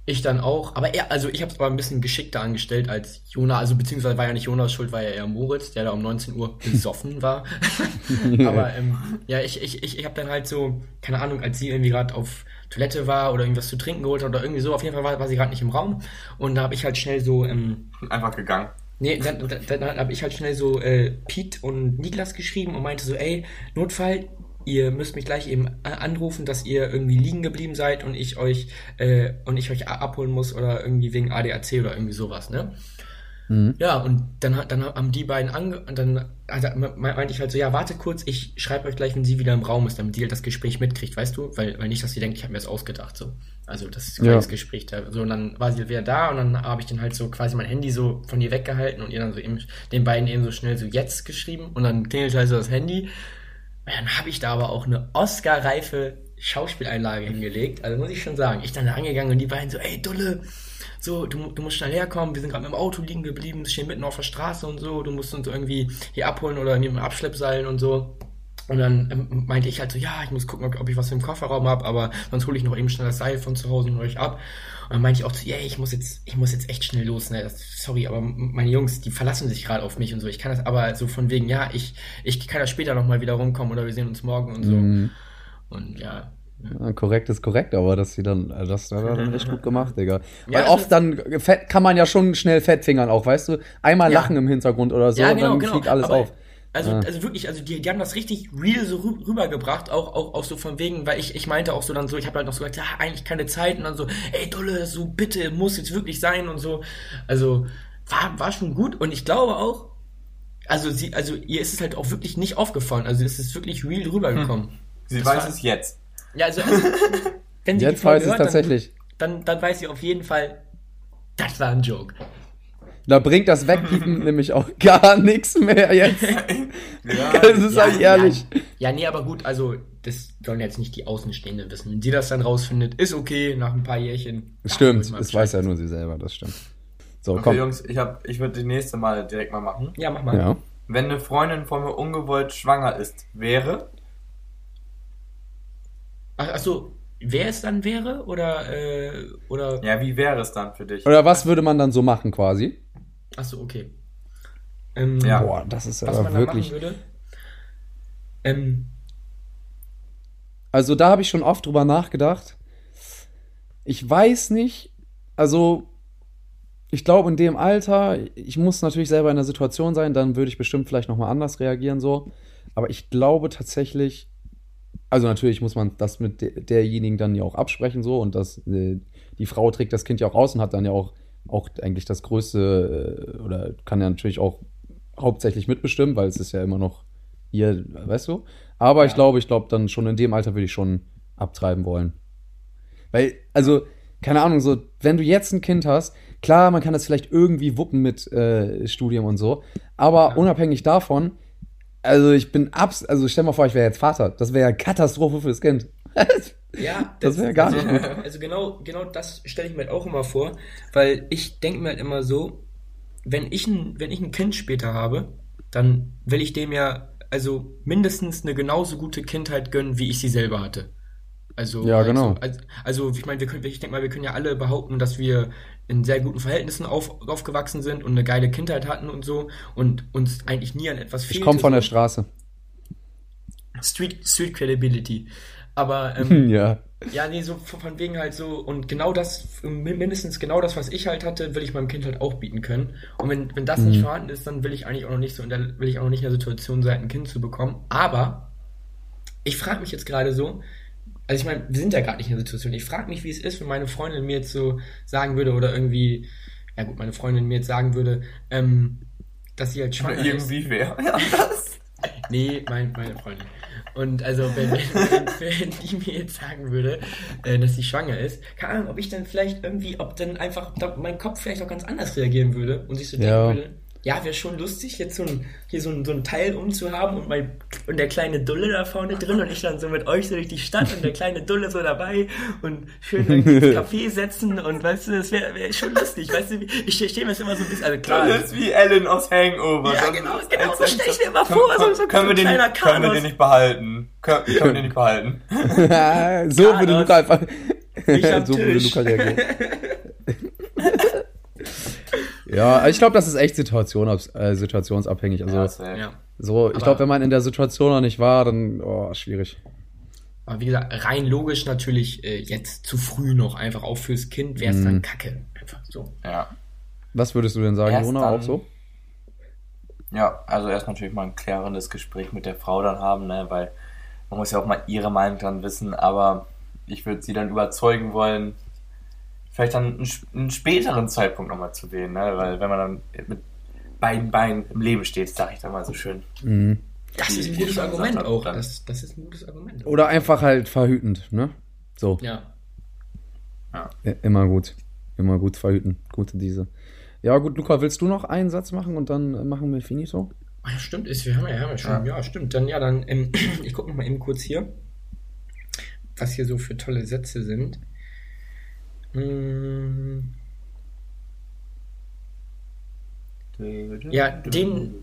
ich dann auch, aber er, also ich habe es aber ein bisschen geschickter angestellt als Jonas, also beziehungsweise war ja nicht Jonas schuld, war ja eher Moritz, der da um 19 Uhr besoffen war. aber ähm, ja, ich, ich, ich, ich habe dann halt so, keine Ahnung, als sie irgendwie gerade auf Toilette war oder irgendwas zu trinken geholt hat oder irgendwie so, auf jeden Fall war, war sie gerade nicht im Raum und da habe ich halt schnell so ähm, einfach gegangen. Nee, dann, dann, dann habe ich halt schnell so äh, Pete und Niklas geschrieben und meinte so, ey, Notfall, ihr müsst mich gleich eben anrufen, dass ihr irgendwie liegen geblieben seid und ich euch äh, und ich euch abholen muss oder irgendwie wegen ADAC oder irgendwie sowas, ne? Mhm. Ja, und dann, dann haben die beiden ange und dann also, meinte ich halt so, ja, warte kurz, ich schreibe euch gleich, wenn sie wieder im Raum ist, damit die halt das Gespräch mitkriegt, weißt du? Weil, weil nicht, dass sie denkt, ich habe mir das ausgedacht, so. Also das ist ja. das Gespräch da. So, und dann war sie wieder da und dann habe ich dann halt so quasi mein Handy so von ihr weggehalten und ihr dann so eben den beiden eben so schnell so jetzt geschrieben und dann klingelt halt so das Handy dann habe ich da aber auch eine Oscar-reife Schauspieleinlage hingelegt. Also muss ich schon sagen. Ich dann da angegangen und die beiden so, ey Dulle, so, du, du musst schnell herkommen, wir sind gerade mit dem Auto liegen geblieben, stehen mitten auf der Straße und so, du musst uns irgendwie hier abholen oder mit dem Abschleppseilen und so. Und dann ähm, meinte ich halt so, ja, ich muss gucken, ob, ob ich was im Kofferraum habe, aber sonst hole ich noch eben schnell das Seil von zu Hause und euch ab. Und dann meinte ich auch so, yeah, ich muss jetzt, ich muss jetzt echt schnell los, ne? Das, sorry, aber meine Jungs, die verlassen sich gerade auf mich und so. Ich kann das aber so von wegen, ja, ich, ich kann da später nochmal wieder rumkommen oder wir sehen uns morgen und so. Mhm. Und ja, ja, korrekt ist korrekt, aber dass sie dann, äh, das hat er dann echt gut gemacht, Digga. Weil ja, oft dann fett, kann man ja schon schnell fettfingern auch, weißt du? Einmal ja. lachen im Hintergrund oder so genau, und dann genau. fliegt alles aber, auf. Also, ja. also wirklich, also die, die haben das richtig real so rübergebracht, auch, auch, auch so von wegen, weil ich, ich meinte auch so dann so, ich habe halt noch so gesagt, ja, eigentlich keine Zeit und dann so, ey Dolle, so bitte, muss jetzt wirklich sein und so. Also war, war schon gut und ich glaube auch, also sie, also ihr ist es halt auch wirklich nicht aufgefallen, also es ist wirklich real rübergekommen. Hm. Sie das weiß war, es jetzt. Ja, also, also wenn sie jetzt weiß es tatsächlich. Dann, dann, dann weiß sie auf jeden Fall, das war ein Joke. Da bringt das Wegpiepen nämlich auch gar nichts mehr jetzt. ja, das ist ja, halt ehrlich. Ja, ja, nee, aber gut, also das sollen jetzt nicht die Außenstehenden wissen. Wenn sie das dann rausfindet, ist okay, nach ein paar Jährchen. Stimmt, das weiß ja nur sie selber, das stimmt. So, okay, komm. Jungs, ich, hab, ich würde die nächste Mal direkt mal machen. Ja, mach mal. Ja. Wenn eine Freundin von mir ungewollt schwanger ist, wäre? Ach, ach so, wer es dann wäre oder äh, oder ja wie wäre es dann für dich oder was würde man dann so machen quasi Achso, okay. Ähm, ja. Boah, das ist aber wirklich. Ähm, also da habe ich schon oft drüber nachgedacht. Ich weiß nicht, also ich glaube in dem Alter, ich muss natürlich selber in der Situation sein, dann würde ich bestimmt vielleicht nochmal anders reagieren so. Aber ich glaube tatsächlich, also natürlich muss man das mit de derjenigen dann ja auch absprechen so und das, äh, die Frau trägt das Kind ja auch raus und hat dann ja auch auch eigentlich das größte äh, oder kann ja natürlich auch hauptsächlich mitbestimmen, weil es ist ja immer noch ihr, weißt du? Aber ja. ich glaube, ich glaube dann schon in dem Alter würde ich schon abtreiben wollen. Weil, also, keine Ahnung, so, wenn du jetzt ein Kind hast, klar, man kann das vielleicht irgendwie wuppen mit äh, Studium und so, aber ja. unabhängig davon, also ich bin abs, also stell mal vor, ich wäre jetzt Vater, das wäre ja Katastrophe fürs Kind. Ja, das, wäre gar nicht. Also, also genau, genau das stelle ich mir halt auch immer vor, weil ich denke mir halt immer so, wenn ich ein, wenn ich ein Kind später habe, dann will ich dem ja also mindestens eine genauso gute Kindheit gönnen, wie ich sie selber hatte. Also, ja, genau. Also, also ich meine, wir können, ich denke mal, wir können ja alle behaupten, dass wir in sehr guten Verhältnissen auf, aufgewachsen sind und eine geile Kindheit hatten und so und uns eigentlich nie an etwas fehlt. Ich komme von der Straße. Street, Street Credibility. Aber ähm, ja. Ja, nee, so von wegen halt so, und genau das, mindestens genau das, was ich halt hatte, will ich meinem Kind halt auch bieten können. Und wenn, wenn das mhm. nicht vorhanden ist, dann will ich eigentlich auch noch nicht so in der, will ich auch noch nicht in der Situation sein, ein Kind zu bekommen. Aber ich frage mich jetzt gerade so, also ich meine, wir sind ja gerade nicht in der Situation. Ich frage mich, wie es ist, wenn meine Freundin mir jetzt so sagen würde, oder irgendwie, ja gut, meine Freundin mir jetzt sagen würde, ähm, dass sie halt schwanger oder irgendwie ist. Irgendwie wer? Ja, das. Nee, mein, meine Freundin. Und also, wenn, wenn, wenn die mir jetzt sagen würde, äh, dass sie schwanger ist, keine Ahnung, ob ich dann vielleicht irgendwie, ob dann einfach mein Kopf vielleicht auch ganz anders reagieren würde und sich so ja. denken würde. Ja, wäre schon lustig, jetzt so ein, hier so ein, so ein Teil umzuhaben und, mein, und der kleine Dulle da vorne drin und ich dann so mit euch so durch die Stadt und der kleine Dulle so dabei und schön ins Café setzen und weißt du, das wäre wär schon lustig, weißt du, ich stelle mir das immer so ein bisschen, also klar. Das ist wie Ellen aus Hangover. Ja, genau, genau, so stelle ich mir immer vor, so, so, können, so ein wir kleiner den, Können wir den nicht behalten? Können, können wir den nicht behalten? so würde Luca einfach, so würde Luca reagieren. Ja, ich glaube, das ist echt Situation, äh, situationsabhängig. Also, ja, so, ich glaube, wenn man in der Situation noch nicht war, dann, oh, schwierig. Aber wie gesagt, rein logisch natürlich äh, jetzt zu früh noch, einfach auch fürs Kind wäre es mm. dann mhm. kacke. Einfach so. Ja. Was würdest du denn sagen, erst Jona, auch so? Ja, also erst natürlich mal ein klärendes Gespräch mit der Frau dann haben, ne, weil man muss ja auch mal ihre Meinung dann wissen, aber ich würde sie dann überzeugen wollen, vielleicht dann einen, einen späteren Zeitpunkt nochmal zu wählen, ne? weil wenn man dann mit beiden Beinen im Leben steht, sage ich da mal so schön. Mhm. Das ist ein gutes Argument auch. Das, das ist ein gutes Argument. Oder einfach halt verhütend, ne? So. Ja. ja. Immer gut. Immer gut verhüten. Gute diese. Ja, gut, Luca, willst du noch einen Satz machen und dann machen wir Finito? Ach ja, stimmt, ist, wir haben ja, ja schon, ja. ja, stimmt. Dann ja, dann, ähm, ich gucke nochmal eben kurz hier, was hier so für tolle Sätze sind. Hm. Ja, den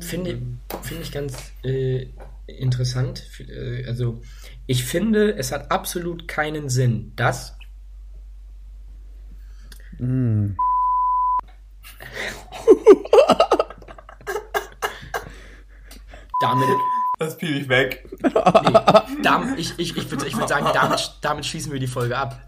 finde find ich ganz äh, interessant. Äh, also, ich finde, es hat absolut keinen Sinn, dass. Mm. damit. Das piep ich weg. Nee, damit, ich ich, ich würde ich würd sagen, damit, damit schließen wir die Folge ab.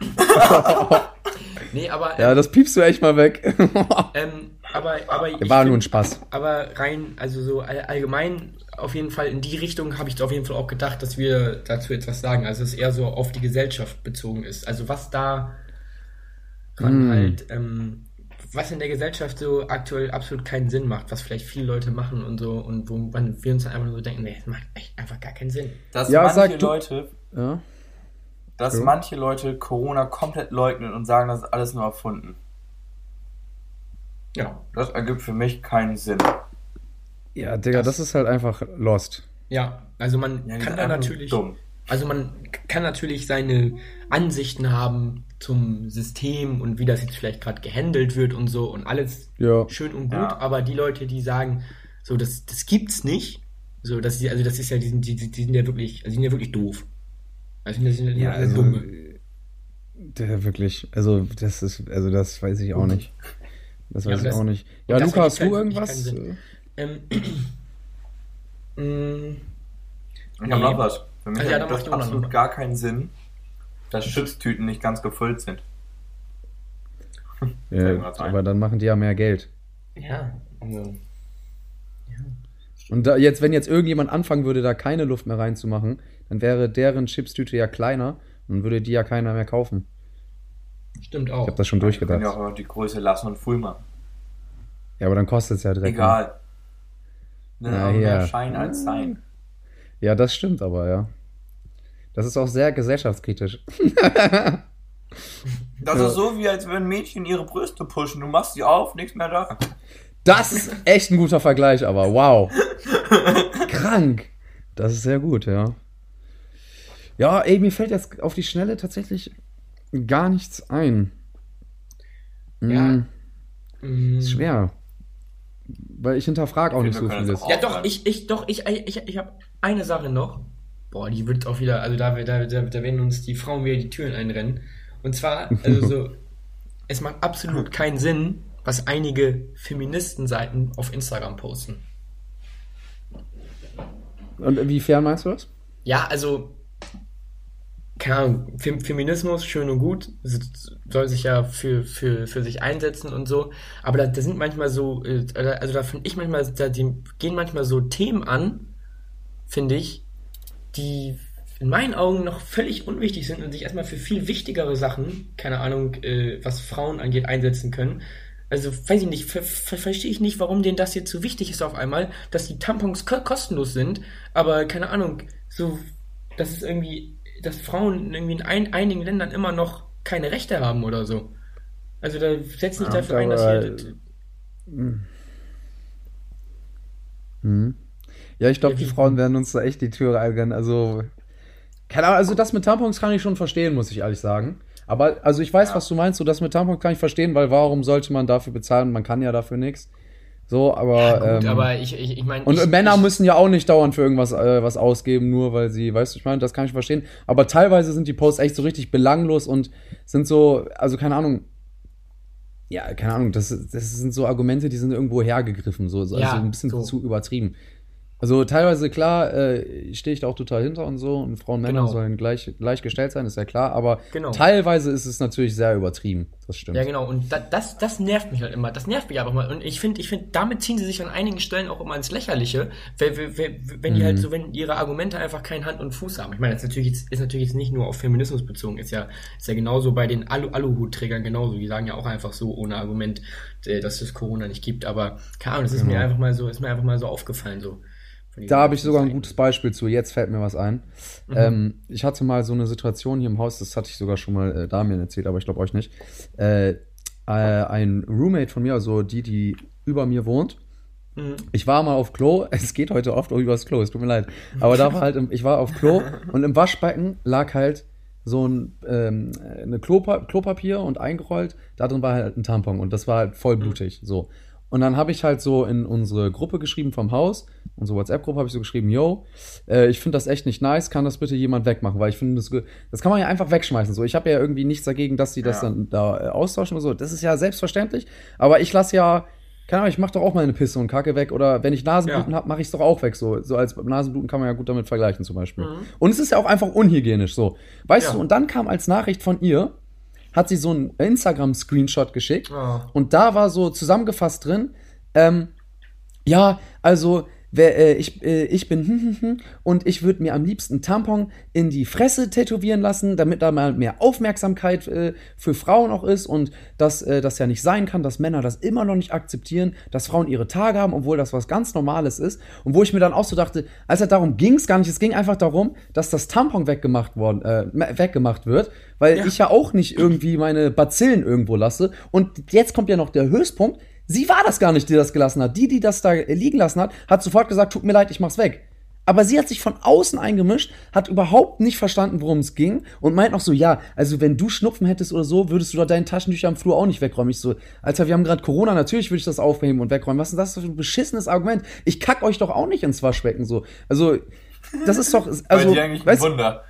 nee, aber. Ja, das piepst du echt mal weg. ähm, aber, aber War nur ein Spaß. Aber rein, also so allgemein, auf jeden Fall in die Richtung habe ich auf jeden Fall auch gedacht, dass wir dazu etwas sagen. Also es eher so auf die Gesellschaft bezogen ist. Also was da dran mm. halt, ähm, was in der Gesellschaft so aktuell absolut keinen Sinn macht, was vielleicht viele Leute machen und so und wo wir uns dann einfach nur so denken, nee, das macht echt einfach gar keinen Sinn. Dass ja, manche Leute, ja dass ja. manche Leute Corona komplett leugnen und sagen, das ist alles nur erfunden. Ja. Das ergibt für mich keinen Sinn. Ja, Digga, das, das ist halt einfach lost. Ja, also man ja, kann da natürlich. Dumm. Also man kann natürlich seine Ansichten haben zum System und wie das jetzt vielleicht gerade gehandelt wird und so und alles ja. schön und gut, ja. aber die Leute, die sagen, so das, das gibt's nicht, so das ist, also das ist ja, die sind, die, die sind ja wirklich, also die sind ja wirklich doof. Also das sind ja, also, dumme. Der wirklich, also das ist, also das weiß ich auch nicht. Das weiß ja, ich das, auch nicht. Ja, Luca, hast du irgendwas? Ähm, mm, ich habe noch was. Für mich ja, das absolut gar keinen Sinn, dass Chipstüten nicht ganz gefüllt sind. Ja, aber dann machen die ja mehr Geld. Ja, also. Ja. Und da jetzt, wenn jetzt irgendjemand anfangen würde, da keine Luft mehr reinzumachen, dann wäre deren Chipstüte ja kleiner und würde die ja keiner mehr kaufen. Stimmt auch. Ich habe das schon durchgedacht. Ja, auch die Größe lassen und full machen. Ja, aber dann kostet es ja direkt. Egal. Ne, ja, mehr Schein als Sein. Ja, das stimmt aber, ja. Das ist auch sehr gesellschaftskritisch. das ist so, wie als würden Mädchen ihre Brüste pushen. Du machst sie auf, nichts mehr da. Das ist echt ein guter Vergleich, aber wow. Krank. Das ist sehr gut, ja. Ja, ey, mir fällt jetzt auf die Schnelle tatsächlich gar nichts ein. Ja. Mm, ist schwer. Weil ich hinterfrage auch nicht so vieles. Ja, doch, ich, ich, doch, ich, ich, ich habe eine Sache noch. Boah, die wird auch wieder, also da, da, da, da werden uns die Frauen wieder die Türen einrennen. Und zwar, also so, es macht absolut keinen Sinn, was einige Feministenseiten auf Instagram posten. Und inwiefern meinst du das? Ja, also keine Ahnung, Feminismus, schön und gut, soll sich ja für, für, für sich einsetzen und so, aber da, da sind manchmal so, äh, also da finde ich manchmal, da die gehen manchmal so Themen an, finde ich, die in meinen Augen noch völlig unwichtig sind und sich erstmal für viel wichtigere Sachen, keine Ahnung, äh, was Frauen angeht, einsetzen können. Also, weiß ich nicht, ver ver verstehe ich nicht, warum denen das jetzt so wichtig ist auf einmal, dass die Tampons ko kostenlos sind, aber keine Ahnung, so, das ist irgendwie dass Frauen irgendwie in ein, einigen Ländern immer noch keine Rechte haben oder so. Also da setzt sich ja, dafür ein, dass hier. Mhm. Ja, ich glaube, die Frauen werden uns da echt die Tür reinigen. Also, keine Ahnung, also das mit Tampons kann ich schon verstehen, muss ich ehrlich sagen. Aber, also ich weiß, ja. was du meinst, so das mit Tampons kann ich verstehen, weil warum sollte man dafür bezahlen? Man kann ja dafür nichts. So, aber. Ja, gut, ähm, aber ich, ich, ich meine. Und ich, Männer ich, müssen ja auch nicht dauernd für irgendwas äh, was ausgeben, nur weil sie, weißt du, ich meine, das kann ich verstehen. Aber teilweise sind die Posts echt so richtig belanglos und sind so, also keine Ahnung. Ja, keine Ahnung, das, das sind so Argumente, die sind irgendwo hergegriffen, so, so ja, also ein bisschen so. zu übertrieben. Also teilweise klar, äh, stehe ich da auch total hinter und so und Frauen und Männer genau. sollen gleich, gleichgestellt sein, ist ja klar, aber genau. teilweise ist es natürlich sehr übertrieben, das stimmt. Ja genau, und da, das, das nervt mich halt immer, das nervt mich einfach mal und ich finde, ich finde, damit ziehen sie sich an einigen Stellen auch immer ins Lächerliche, wenn, wenn, wenn die halt mhm. halt so, wenn ihre Argumente einfach keinen Hand und Fuß haben. Ich meine, das ist natürlich jetzt, ist natürlich jetzt nicht nur auf Feminismus bezogen, ist ja, ist ja genauso bei den Alu Aluhutträgern genauso, die sagen ja auch einfach so ohne Argument, äh, dass es Corona nicht gibt, aber keine Ahnung, das ist genau. mir einfach mal so, ist mir einfach mal so aufgefallen so. Da habe ich sogar ein gutes Beispiel zu. Jetzt fällt mir was ein. Mhm. Ähm, ich hatte mal so eine Situation hier im Haus, das hatte ich sogar schon mal äh, Damien erzählt, aber ich glaube euch nicht. Äh, äh, ein Roommate von mir, also die, die über mir wohnt, mhm. ich war mal auf Klo, es geht heute oft auch übers Klo, es tut mir leid. Aber da war halt, im, ich war auf Klo und im Waschbecken lag halt so ein ähm, eine Klopa Klopapier und eingerollt, da drin war halt ein Tampon und das war halt voll blutig. So. Und dann habe ich halt so in unsere Gruppe geschrieben vom Haus, unsere WhatsApp-Gruppe habe ich so geschrieben, yo, äh, ich finde das echt nicht nice, kann das bitte jemand wegmachen, weil ich finde, das, das kann man ja einfach wegschmeißen. So, ich habe ja irgendwie nichts dagegen, dass die das ja. dann da äh, austauschen oder so. Das ist ja selbstverständlich. Aber ich lasse ja, keine Ahnung, ich mache doch auch meine Pisse und Kacke weg. Oder wenn ich Nasenbluten ja. habe, mache ich es doch auch weg. So, so als Nasenbluten kann man ja gut damit vergleichen zum Beispiel. Mhm. Und es ist ja auch einfach unhygienisch so. Weißt ja. du, und dann kam als Nachricht von ihr, hat sie so einen Instagram-Screenshot geschickt oh. und da war so zusammengefasst drin, ähm, ja, also wer, äh, ich, äh, ich bin hm, hm, hm, und ich würde mir am liebsten Tampon in die Fresse tätowieren lassen, damit da mal mehr Aufmerksamkeit äh, für Frauen auch ist und dass äh, das ja nicht sein kann, dass Männer das immer noch nicht akzeptieren, dass Frauen ihre Tage haben, obwohl das was ganz Normales ist. Und wo ich mir dann auch so dachte, als halt darum ging es gar nicht, es ging einfach darum, dass das Tampon weggemacht worden, äh, weggemacht wird, weil ja. ich ja auch nicht irgendwie meine Bazillen irgendwo lasse. Und jetzt kommt ja noch der Höchstpunkt Sie war das gar nicht, die das gelassen hat. Die, die das da liegen lassen hat, hat sofort gesagt, tut mir leid, ich mach's weg. Aber sie hat sich von außen eingemischt, hat überhaupt nicht verstanden, worum es ging und meint noch so, ja, also wenn du Schnupfen hättest oder so, würdest du da deine Taschentücher am Flur auch nicht wegräumen. Ich so, Alter, wir haben gerade Corona, natürlich würde ich das aufheben und wegräumen. Was ist das für ein beschissenes Argument? Ich kack euch doch auch nicht ins Waschbecken so. Also, das ist doch, also, ein Wunder.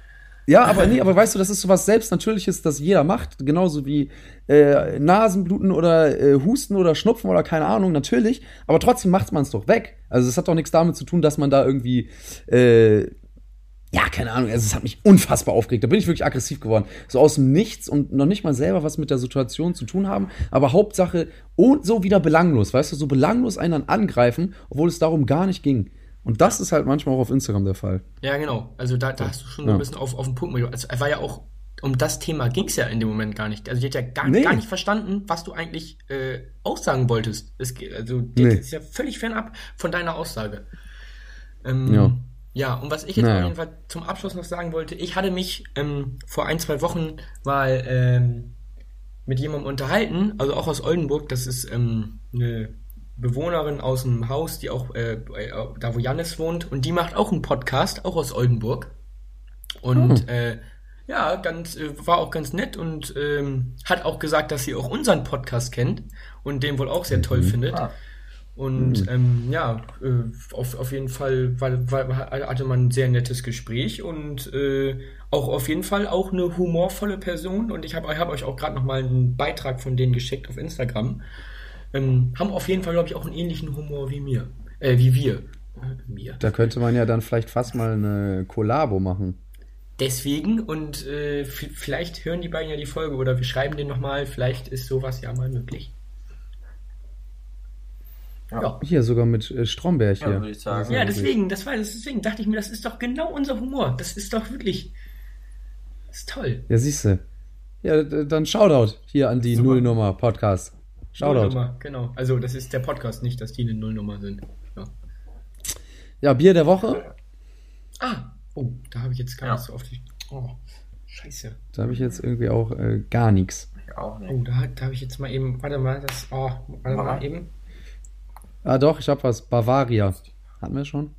Ja, aber nee, aber weißt du, das ist so was Selbstnatürliches, das jeder macht, genauso wie äh, Nasenbluten oder äh, Husten oder Schnupfen oder keine Ahnung, natürlich, aber trotzdem macht man es doch weg. Also es hat doch nichts damit zu tun, dass man da irgendwie äh, ja, keine Ahnung, also es hat mich unfassbar aufgeregt. Da bin ich wirklich aggressiv geworden. So aus dem Nichts und noch nicht mal selber was mit der Situation zu tun haben, aber Hauptsache und so wieder belanglos, weißt du, so belanglos einen dann angreifen, obwohl es darum gar nicht ging. Und das ist halt manchmal auch auf Instagram der Fall. Ja, genau. Also da, da hast du schon ja. ein bisschen auf, auf den Punkt. Also er war ja auch, um das Thema ging es ja in dem Moment gar nicht. Also die hat ja gar, nee. gar nicht verstanden, was du eigentlich äh, aussagen wolltest. Es, also die nee. ist ja völlig fernab von deiner Aussage. Ähm, ja. Ja, und was ich jetzt naja. auf jeden Fall zum Abschluss noch sagen wollte, ich hatte mich ähm, vor ein, zwei Wochen mal ähm, mit jemandem unterhalten, also auch aus Oldenburg, das ist ähm, eine Bewohnerin aus dem Haus, die auch äh, äh, da, wo Jannis wohnt, und die macht auch einen Podcast, auch aus Oldenburg. Und hm. äh, ja, ganz, äh, war auch ganz nett und ähm, hat auch gesagt, dass sie auch unseren Podcast kennt und den wohl auch sehr toll mhm. findet. Ah. Und mhm. ähm, ja, äh, auf, auf jeden Fall war, war, hatte man ein sehr nettes Gespräch und äh, auch auf jeden Fall auch eine humorvolle Person. Und ich habe hab euch auch gerade nochmal einen Beitrag von denen geschickt auf Instagram ähm, haben auf jeden Fall, glaube ich, auch einen ähnlichen Humor wie mir. Äh, wie wir. Äh, mir. Da könnte man ja dann vielleicht fast mal eine Kollabo machen. Deswegen und äh, vielleicht hören die beiden ja die Folge oder wir schreiben den nochmal, vielleicht ist sowas ja mal möglich. Ja. ja. Hier sogar mit äh, Stromberg hier. Ja, würde ich sagen. Ja, deswegen, das war deswegen dachte ich mir, das ist doch genau unser Humor. Das ist doch wirklich das ist toll. Ja, siehst du. Ja, dann Shoutout hier an die. Nullnummer Podcast. Shoutout. Nullnummer, genau. Also das ist der Podcast, nicht, dass die eine Nullnummer sind. Ja, ja Bier der Woche. Ah, oh, da habe ich jetzt gar ja. nicht so oft. Oh, scheiße. Da habe ich jetzt irgendwie auch äh, gar nichts. auch nicht. Oh, da, da habe ich jetzt mal eben, warte mal, das, oh, warte mal, eben. Ah, doch, ich hab was. Bavaria. Hatten wir schon?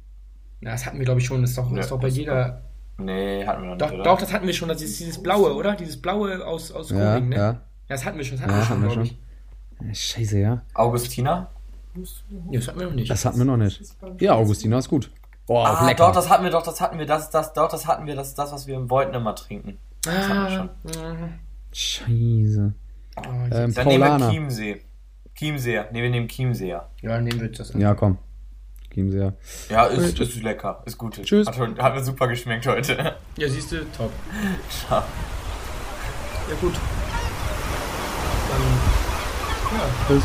Ja, das hatten wir, glaube ich, schon. Das ist doch, ja, ist doch bei jeder. Nee, hatten wir noch nicht. Doch, doch, das hatten wir schon. Das ist dieses blaue, oder? Dieses blaue aus, aus ja, Groningen, ne? Ja. ja, das hatten wir schon. Das hatten ja, wir schon, glaube ich. Scheiße, ja. Augustina? Ja, das hatten wir noch nicht. Das hatten wir noch nicht. Ja, Augustina ist gut. Oh, ah, lecker. doch, das hatten wir doch, das hatten wir, das, das, doch, das hatten wir, das ist das, was wir im Voiden immer trinken. Das ah, hatten wir schon. Scheiße. Oh, ähm, dann nehmen wir Chiemsee. Chiemseer. Ne, wir nehmen Chiemseer. Ja, nehmen wir das. An. Ja, komm. Chiemseer. Ja, ist, ist lecker. Ist gut. Tschüss. Hat, hat mir super geschmeckt heute. Ja, siehst du, top. Ciao. Ja, gut. Dann, ja. Tschüss.